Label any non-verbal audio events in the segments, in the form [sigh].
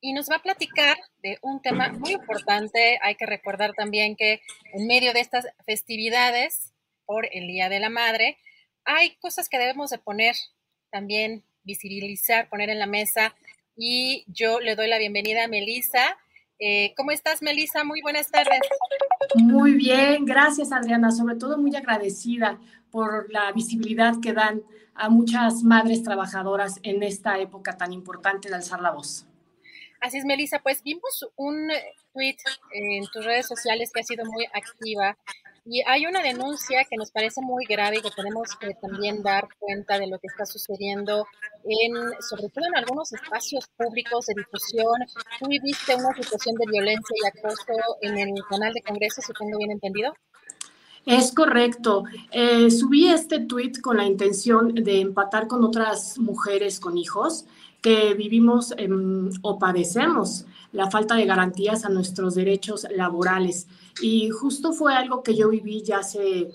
y nos va a platicar de un tema muy importante. Hay que recordar también que en medio de estas festividades por el Día de la Madre, hay cosas que debemos de poner también, visibilizar, poner en la mesa. Y yo le doy la bienvenida a Melisa. Eh, ¿Cómo estás, Melisa? Muy buenas tardes. Muy bien, gracias, Adriana. Sobre todo muy agradecida por la visibilidad que dan a muchas madres trabajadoras en esta época tan importante de alzar la voz. Así es, Melissa. Pues vimos un eh, tweet en tus redes sociales que ha sido muy activa y hay una denuncia que nos parece muy grave y que tenemos que también dar cuenta de lo que está sucediendo en, sobre todo en algunos espacios públicos de difusión. Tú viviste una situación de violencia y acoso en el canal de Congreso, si tengo bien entendido. Es correcto. Eh, subí este tweet con la intención de empatar con otras mujeres con hijos que vivimos o padecemos la falta de garantías a nuestros derechos laborales. Y justo fue algo que yo viví ya hace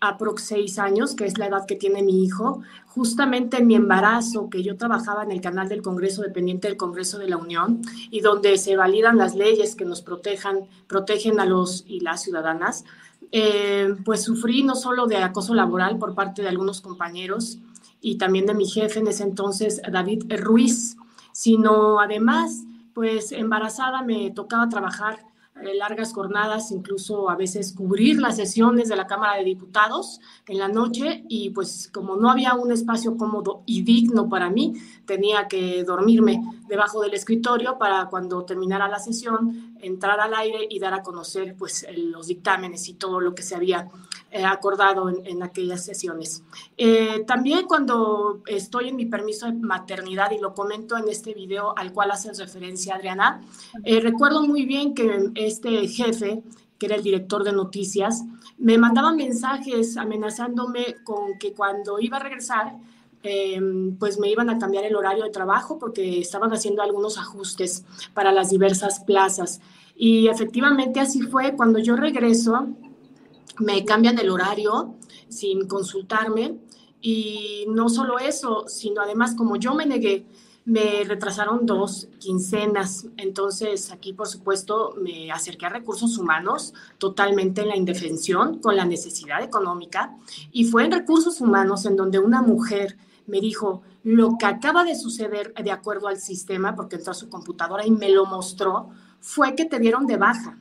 aprox seis años, que es la edad que tiene mi hijo, justamente en mi embarazo, que yo trabajaba en el canal del Congreso dependiente del Congreso de la Unión, y donde se validan las leyes que nos protejan, protegen a los y las ciudadanas, eh, pues sufrí no solo de acoso laboral por parte de algunos compañeros, y también de mi jefe en ese entonces, David Ruiz, sino además, pues embarazada me tocaba trabajar eh, largas jornadas, incluso a veces cubrir las sesiones de la Cámara de Diputados en la noche. Y pues como no había un espacio cómodo y digno para mí, tenía que dormirme debajo del escritorio para cuando terminara la sesión entrar al aire y dar a conocer pues los dictámenes y todo lo que se había eh, acordado en, aquellas sesiones. Eh, también cuando estoy en mi permiso de maternidad y lo comento en este video al cual hace referencia Adriana, recuerdo muy bien que este jefe, que era el director de noticias, me mandaba mensajes amenazándome con que cuando iba a regresar, em, pues me iban a cambiar el horario de trabajo porque estaban haciendo algunos ajustes para las diversas plazas. Y efectivamente así fue. Cuando yo regreso, me cambian el horario sin consultarme. Y no solo eso, sino además como yo me negué me retrasaron dos quincenas, entonces aquí por supuesto me acerqué a recursos humanos totalmente en la indefensión con la necesidad económica y fue en recursos humanos en donde una mujer me dijo lo que acaba de suceder de acuerdo al sistema, porque entró a su computadora y me lo mostró, fue que te dieron de baja.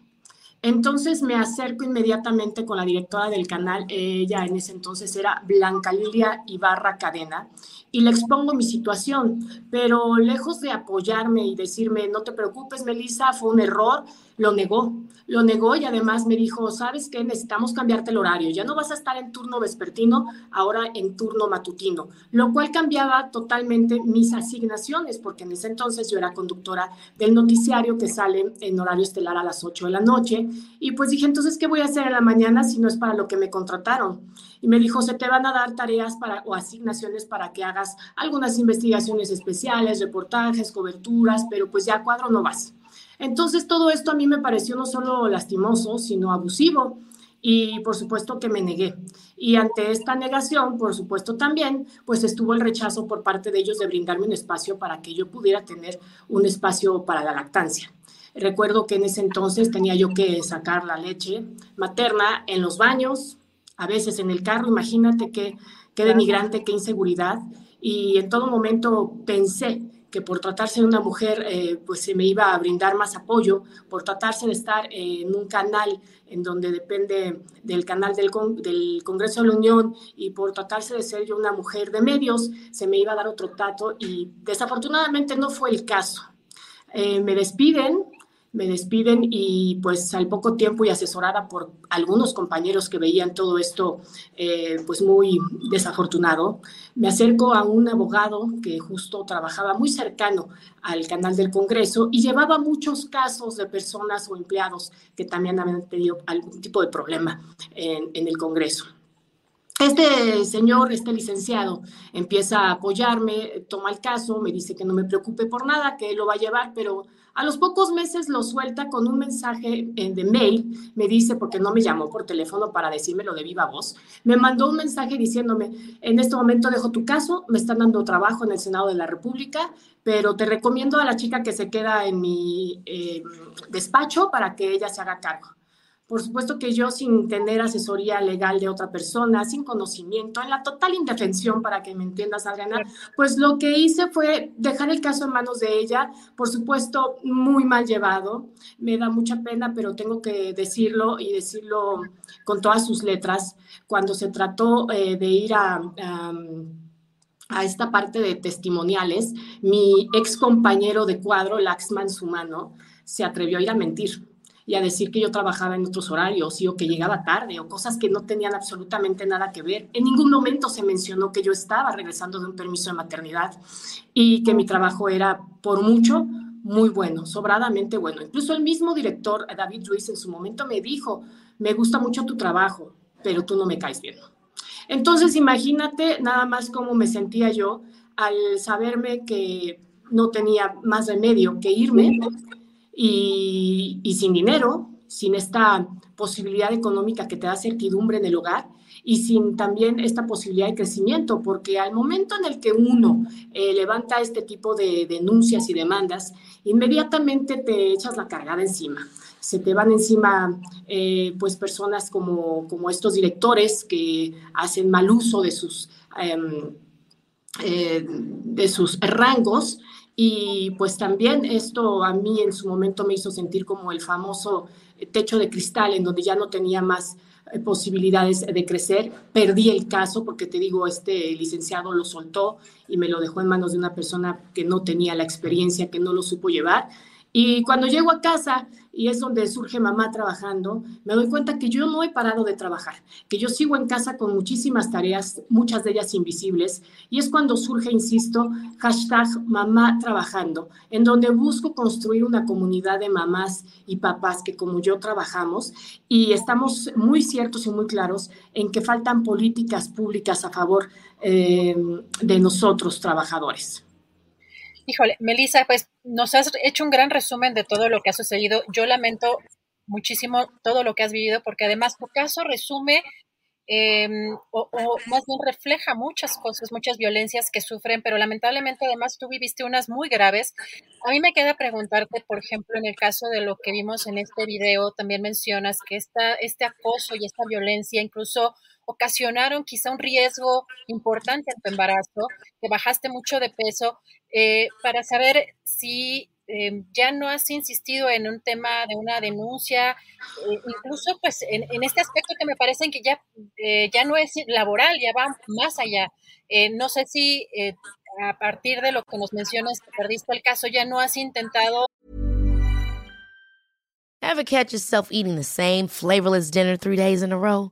Entonces me acerco inmediatamente con la directora del canal, ella en ese entonces era Blanca Lilia Ibarra Cadena, y le expongo mi situación, pero lejos de apoyarme y decirme, no te preocupes, Melissa, fue un error, lo negó, lo negó y además me dijo, ¿sabes qué? Necesitamos cambiarte el horario, ya no vas a estar en turno vespertino, ahora en turno matutino, lo cual cambiaba totalmente mis asignaciones, porque en ese entonces yo era conductora del noticiario que sale en horario estelar a las 8 de la noche, y pues dije, entonces, ¿qué voy a hacer en la mañana si no es para lo que me contrataron? Y me dijo, se te van a dar tareas para, o asignaciones para que hagas algunas investigaciones especiales, reportajes, coberturas, pero pues ya cuadro no vas. Entonces todo esto a mí me pareció no solo lastimoso, sino abusivo. y por supuesto que me negué. Y ante esta negación, por supuesto también, pues estuvo el rechazo por parte de ellos de brindarme un espacio para que yo pudiera tener un espacio para la lactancia. Recuerdo que en ese entonces tenía yo que sacar la leche materna en los baños, a veces en el carro, imagínate qué, qué denigrante, qué inseguridad. Y en todo momento pensé que por tratarse de una mujer, eh, pues se me iba a brindar más apoyo, por tratarse de estar en un canal en donde depende del canal del, del, Congreso de la Unión y por tratarse de ser yo una mujer de medios, se me iba a dar otro trato y desafortunadamente no fue el caso. Eh, me despiden, me despiden y pues al poco tiempo y asesorada por algunos compañeros que veían todo esto eh, pues muy desafortunado, me acerco a un abogado que justo trabajaba muy cercano al canal del Congreso y llevaba muchos casos de personas o empleados que también habían tenido algún tipo de problema en, en el Congreso. Este señor, este licenciado, empieza a apoyarme, toma el caso, me dice que no me preocupe por nada, que él lo va a llevar, pero a los pocos meses lo suelta con un mensaje eh, de mail, me dice, porque no me llamó por teléfono para decírmelo de viva voz, me mandó un mensaje diciéndome, en este momento dejo tu caso, me están dando trabajo en el Senado de la República, pero te recomiendo a la chica que se queda en mi eh, despacho para que ella se haga cargo. Por supuesto que yo sin tener asesoría legal de otra persona, sin conocimiento, en la total indefensión, para que me entiendas, Adriana, pues lo que hice fue dejar el caso en manos de ella, por supuesto, muy mal llevado. Me da mucha pena, pero tengo que decirlo y decirlo con todas sus letras. Cuando se trató eh, de ir a, a esta parte de testimoniales, mi ex compañero de cuadro, Laxman Sumano, se atrevió a ir a mentir y a decir que yo trabajaba en otros horarios y o que llegaba tarde o cosas que no tenían absolutamente nada que ver. En ningún momento se mencionó que yo estaba regresando de un permiso de maternidad y que mi trabajo era por mucho muy bueno, sobradamente bueno. Incluso el mismo director, David Ruiz, en su momento me dijo, me gusta mucho tu trabajo, pero tú no me caes bien. Entonces, imagínate nada más cómo me sentía yo al saberme que no tenía más remedio que irme y, sin dinero, sin esta posibilidad económica que te da certidumbre en el hogar y sin también esta posibilidad de crecimiento, porque al momento en el que uno eh, levanta este tipo de denuncias y demandas, inmediatamente te echas la cargada encima. Se te van encima eh, pues personas como, como estos directores que hacen mal uso de sus, em, eh, de sus rangos y pues también esto a mí en su momento me hizo sentir como el famoso techo de cristal en donde ya no tenía más eh, posibilidades de crecer. Perdí el caso porque te digo, este licenciado lo soltó y me lo dejó en manos de una persona que no tenía la experiencia, que no lo supo llevar. Y cuando llego a casa y es donde surge mamá trabajando, me doy cuenta que yo no he parado de trabajar, que yo sigo en casa con muchísimas tareas, muchas de ellas invisibles, y es cuando surge, insisto, hashtag mamá trabajando, en donde busco construir una comunidad de mamás y papás que como yo trabajamos y estamos muy ciertos y muy claros en que faltan políticas públicas a favor eh, de nosotros trabajadores. Híjole, Melissa, pues nos has hecho un gran resumen de todo lo que ha sucedido. Yo lamento muchísimo todo lo que has vivido porque además tu caso resume em, o, más bien refleja muchas cosas, muchas violencias que sufren, pero lamentablemente además tú viviste unas muy graves. A mí me queda preguntarte, por ejemplo, en el caso de lo que vimos en este video, también mencionas que esta, este acoso y esta violencia incluso ocasionaron quizá un riesgo importante en tu embarazo, que bajaste mucho de peso, eh, para saber si eh, ya no has insistido en un tema de una denuncia, eh, incluso pues en, este aspecto que me parece que ya, ya no es laboral, ya va más allá. no sé si a partir de lo que nos mencionas que perdiste el caso, ya no has intentado. Ever catch yourself eating the same flavorless dinner three days in a row?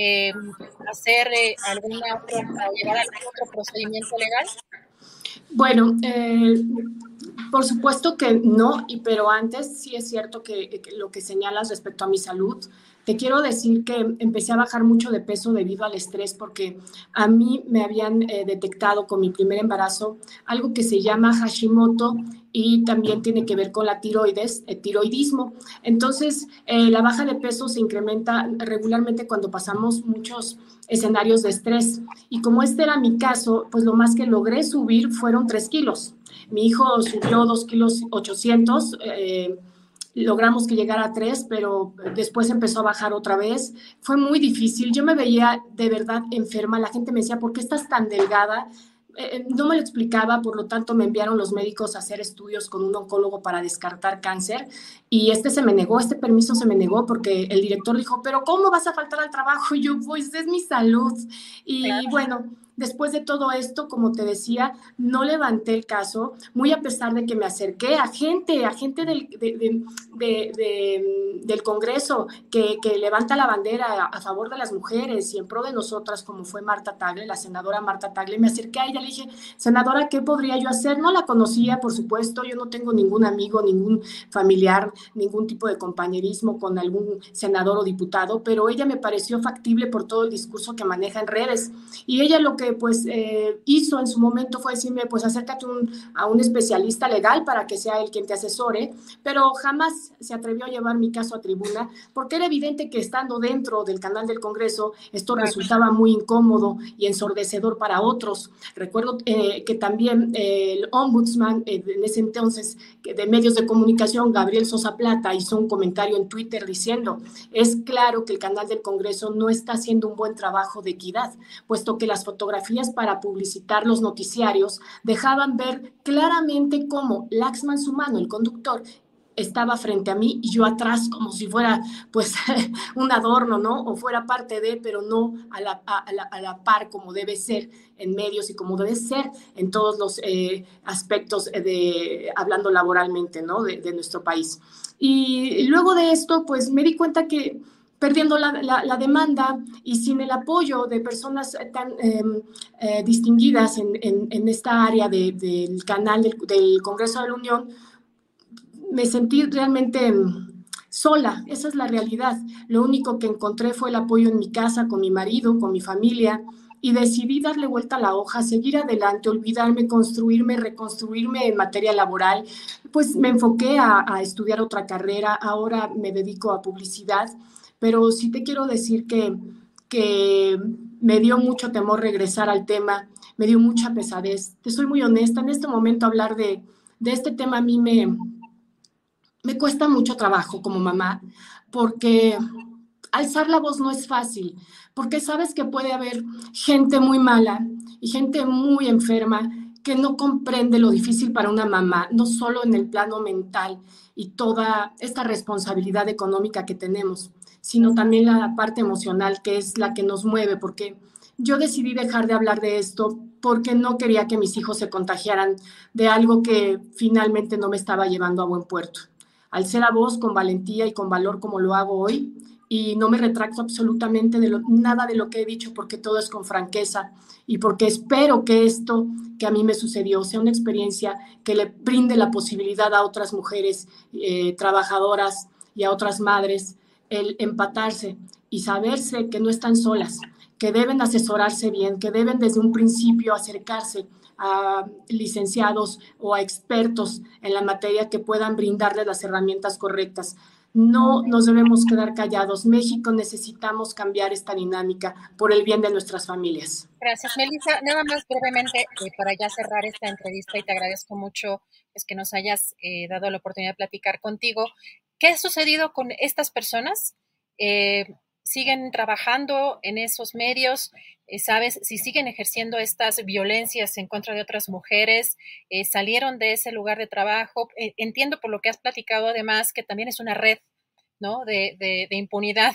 Eh, hacer eh, alguna otra, llevar algún otro procedimiento legal? Bueno, eh, por supuesto que no, y pero antes sí es cierto que, que, lo que señalas respecto a mi salud, te quiero decir que empecé a bajar mucho de peso debido al estrés porque a mí me habían eh, detectado con mi primer embarazo algo que se llama Hashimoto y también tiene que ver con la tiroides, el tiroidismo. Entonces, eh, la baja de peso se incrementa regularmente cuando pasamos muchos escenarios de estrés. Y como este era mi caso, pues lo más que logré subir fueron 3 kilos. Mi hijo subió 2 kilos 800. Eh, logramos que llegara a 3, pero después empezó a bajar otra vez. Fue muy difícil. Yo me veía de verdad enferma. La gente me decía, ¿por qué estás tan delgada? Eh, no me lo explicaba, por lo tanto me enviaron los médicos a hacer estudios con un oncólogo para descartar cáncer y este se me negó, este permiso se me negó porque el director dijo, pero ¿cómo vas a faltar al trabajo? Y yo, pues es mi salud. Y claro. bueno, después de todo esto, como te decía, no levanté el caso, muy a pesar de que me acerqué a gente, a gente del, de, de, de, del Congreso que, que, levanta la bandera a, favor de las mujeres y en pro de nosotras, como fue Marta Tagle, la senadora Marta Tagle, me acerqué a ella, le dije, senadora, ¿qué podría yo hacer? No la conocía, por supuesto, yo no tengo ningún amigo, ningún familiar, ningún tipo de compañerismo con algún senador o diputado, pero ella me pareció factible por todo el discurso que maneja en redes. Y ella lo que pues eh, hizo en su momento fue decirme, pues acércate un, a un especialista legal para que sea él quien te asesore, pero jamás se atrevió a llevar mi caso a tribuna porque era evidente que estando dentro del canal del Congreso esto resultaba muy incómodo y ensordecedor para otros. Recuerdo eh, que también eh, el ombudsman eh, en ese entonces de medios de comunicación, Gabriel Sosa Plata, hizo un comentario en Twitter diciendo, es claro que el canal del Congreso no está haciendo un buen trabajo de equidad, puesto que las fotografías para publicitar los noticiarios dejaban ver claramente cómo Laxman Sumano, el conductor, estaba frente a mí y yo atrás como si fuera pues [laughs] un adorno, ¿no? O fuera parte de, pero no a la, a la, a la par como debe ser en medios y como debe ser en todos los eh, aspectos de, hablando laboralmente, ¿no? De, de nuestro país. Y luego de esto, pues me di cuenta que perdiendo la, demanda y sin el apoyo de personas tan eh, eh, distinguidas en, esta área de, del canal del, Congreso de la Unión, me sentí realmente sola, esa es la realidad. Lo único que encontré fue el apoyo en mi casa, con mi marido, con mi familia, y decidí darle vuelta a la hoja, seguir adelante, olvidarme, construirme, reconstruirme en materia laboral. Pues me enfoqué a estudiar otra carrera, ahora me dedico a publicidad pero sí te quiero decir que, que me dio mucho temor regresar al tema, me dio mucha pesadez. Te soy muy honesta, en este momento hablar de, de este tema a mí me, me cuesta mucho trabajo como mamá, porque alzar la voz no es fácil, porque sabes que puede haber gente muy mala y gente muy enferma que no comprende lo difícil para una mamá, no solo en el plano mental y toda esta responsabilidad económica que tenemos, sino también la parte emocional, que es la que nos mueve, porque yo decidí dejar de hablar de esto porque no quería que mis hijos se contagiaran de algo que finalmente no me estaba llevando a buen puerto. Al ser a voz con valentía y con valor como lo hago hoy, y no me retracto absolutamente de lo, nada de lo que he dicho porque todo es con franqueza y porque espero que esto que a mí me sucedió sea una experiencia que le brinde la posibilidad a otras mujeres eh, trabajadoras y a otras madres el empatarse y saberse que no están solas, que deben asesorarse bien, que deben desde un principio acercarse a licenciados o a expertos en la materia que puedan brindarles las herramientas correctas. No nos debemos quedar callados. México necesitamos cambiar esta dinámica por el bien de nuestras familias. Gracias, Melissa. Nada más brevemente eh, para ya cerrar esta entrevista y te agradezco mucho es que nos hayas eh, dado la oportunidad de platicar contigo. ¿Qué ha sucedido con estas personas? Eh, siguen trabajando en esos medios, eh, ¿sabes? Si siguen ejerciendo estas violencias en contra de otras mujeres, eh, salieron de ese lugar de trabajo. Entiendo por lo que has platicado además que también es una red, ¿no? De, de, impunidad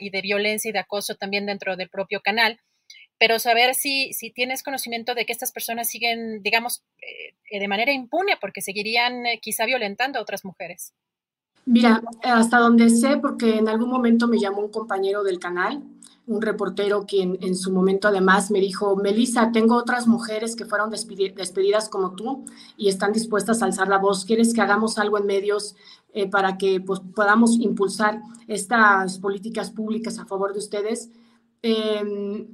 y de violencia y de acoso también dentro del propio canal. Pero saber si, si tienes conocimiento de que estas personas siguen, digamos, de manera impune, porque seguirían quizá violentando a otras mujeres. Mira, hasta donde sé, porque en algún momento me llamó un compañero del canal, un reportero quien en su momento además me dijo, Melissa, tengo otras mujeres que fueron despedidas como tú y están dispuestas a alzar la voz. ¿Quieres que hagamos algo en medios eh, para que pues, podamos impulsar estas políticas públicas a favor de ustedes? Em,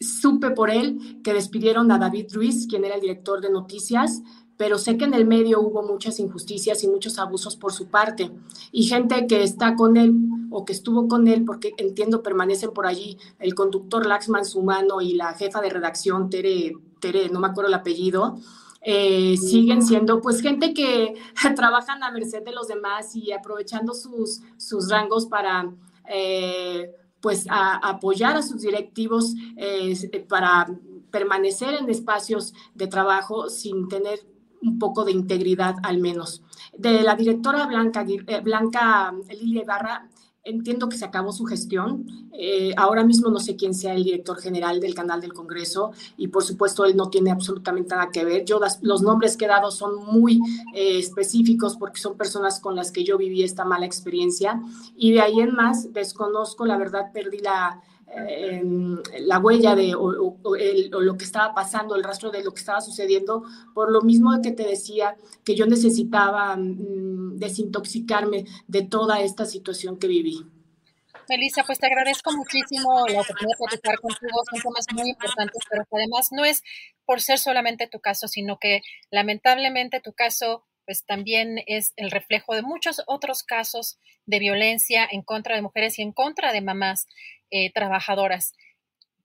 supe por él que despidieron a David Ruiz, quien era el director de noticias, pero sé que en el medio hubo muchas injusticias y muchos abusos por su parte. Y gente que está con él o que estuvo con él, porque entiendo permanecen por allí, el conductor Laxman Sumano y la jefa de redacción Tere, Tere no me acuerdo el apellido, eh, siguen siendo pues gente que [laughs] trabajan a merced de los demás y aprovechando sus, sus rangos para... Eh, pues apoyar a sus directivos eh, para permanecer en espacios de trabajo sin tener un poco de integridad al menos. De la directora Blanca, eh, Blanca Lilia Ibarra, entiendo que se acabó su gestión. Eh, ahora mismo no sé quién sea el director general del canal del Congreso y por supuesto él no tiene absolutamente nada que ver. Yo los nombres que he dado son muy eh, específicos porque son personas con las que yo viví esta mala experiencia y de ahí en más desconozco, la verdad perdí la, la huella de o, lo que estaba pasando, el rastro de lo que estaba sucediendo, por lo mismo que te decía que yo necesitaba mm, desintoxicarme de toda esta situación que viví. Melissa, pues te agradezco muchísimo la oportunidad de platicar contigo. Son temas muy importantes, pero que además no es por ser solamente tu caso, sino que lamentablemente tu caso pues también es el reflejo de muchos otros casos de violencia en contra de mujeres y en contra de mamás eh, trabajadoras.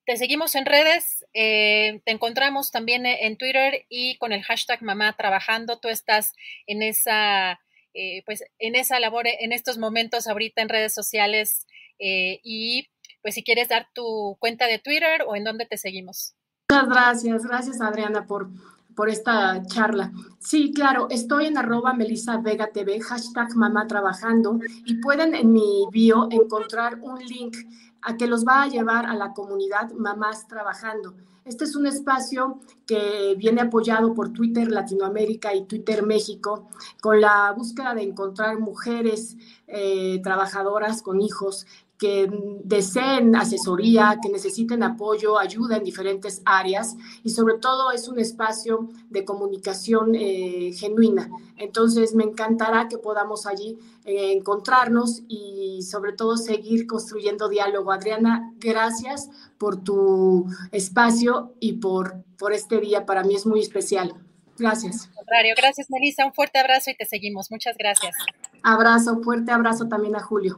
Te seguimos en redes, eh, te encontramos también en Twitter y con el hashtag mamá trabajando. Tú estás en esa, eh, pues en esa labor, en estos momentos ahorita en redes sociales y pues si quieres dar tu cuenta de Twitter o en dónde te seguimos. Muchas gracias, gracias Adriana por por esta charla. Sí, claro, estoy en arroba Melissa Vega TV, hashtag mamá trabajando, y pueden en mi bio encontrar un link a que los va a llevar a la comunidad Mamás Trabajando. Este es un espacio que viene apoyado por Twitter Latinoamérica y Twitter México, con la búsqueda de encontrar mujeres eh, trabajadoras con hijos que deseen asesoría, que necesiten apoyo, ayuda en diferentes áreas y sobre todo es un espacio de comunicación eh, genuina. Entonces me encantará que podamos allí eh, encontrarnos y sobre todo seguir construyendo diálogo. Adriana, gracias por tu espacio y por, por este día. Para mí es muy especial. Gracias. Contrario, gracias Melissa. Un fuerte abrazo y te seguimos. Muchas gracias. Abrazo, fuerte abrazo también a Julio.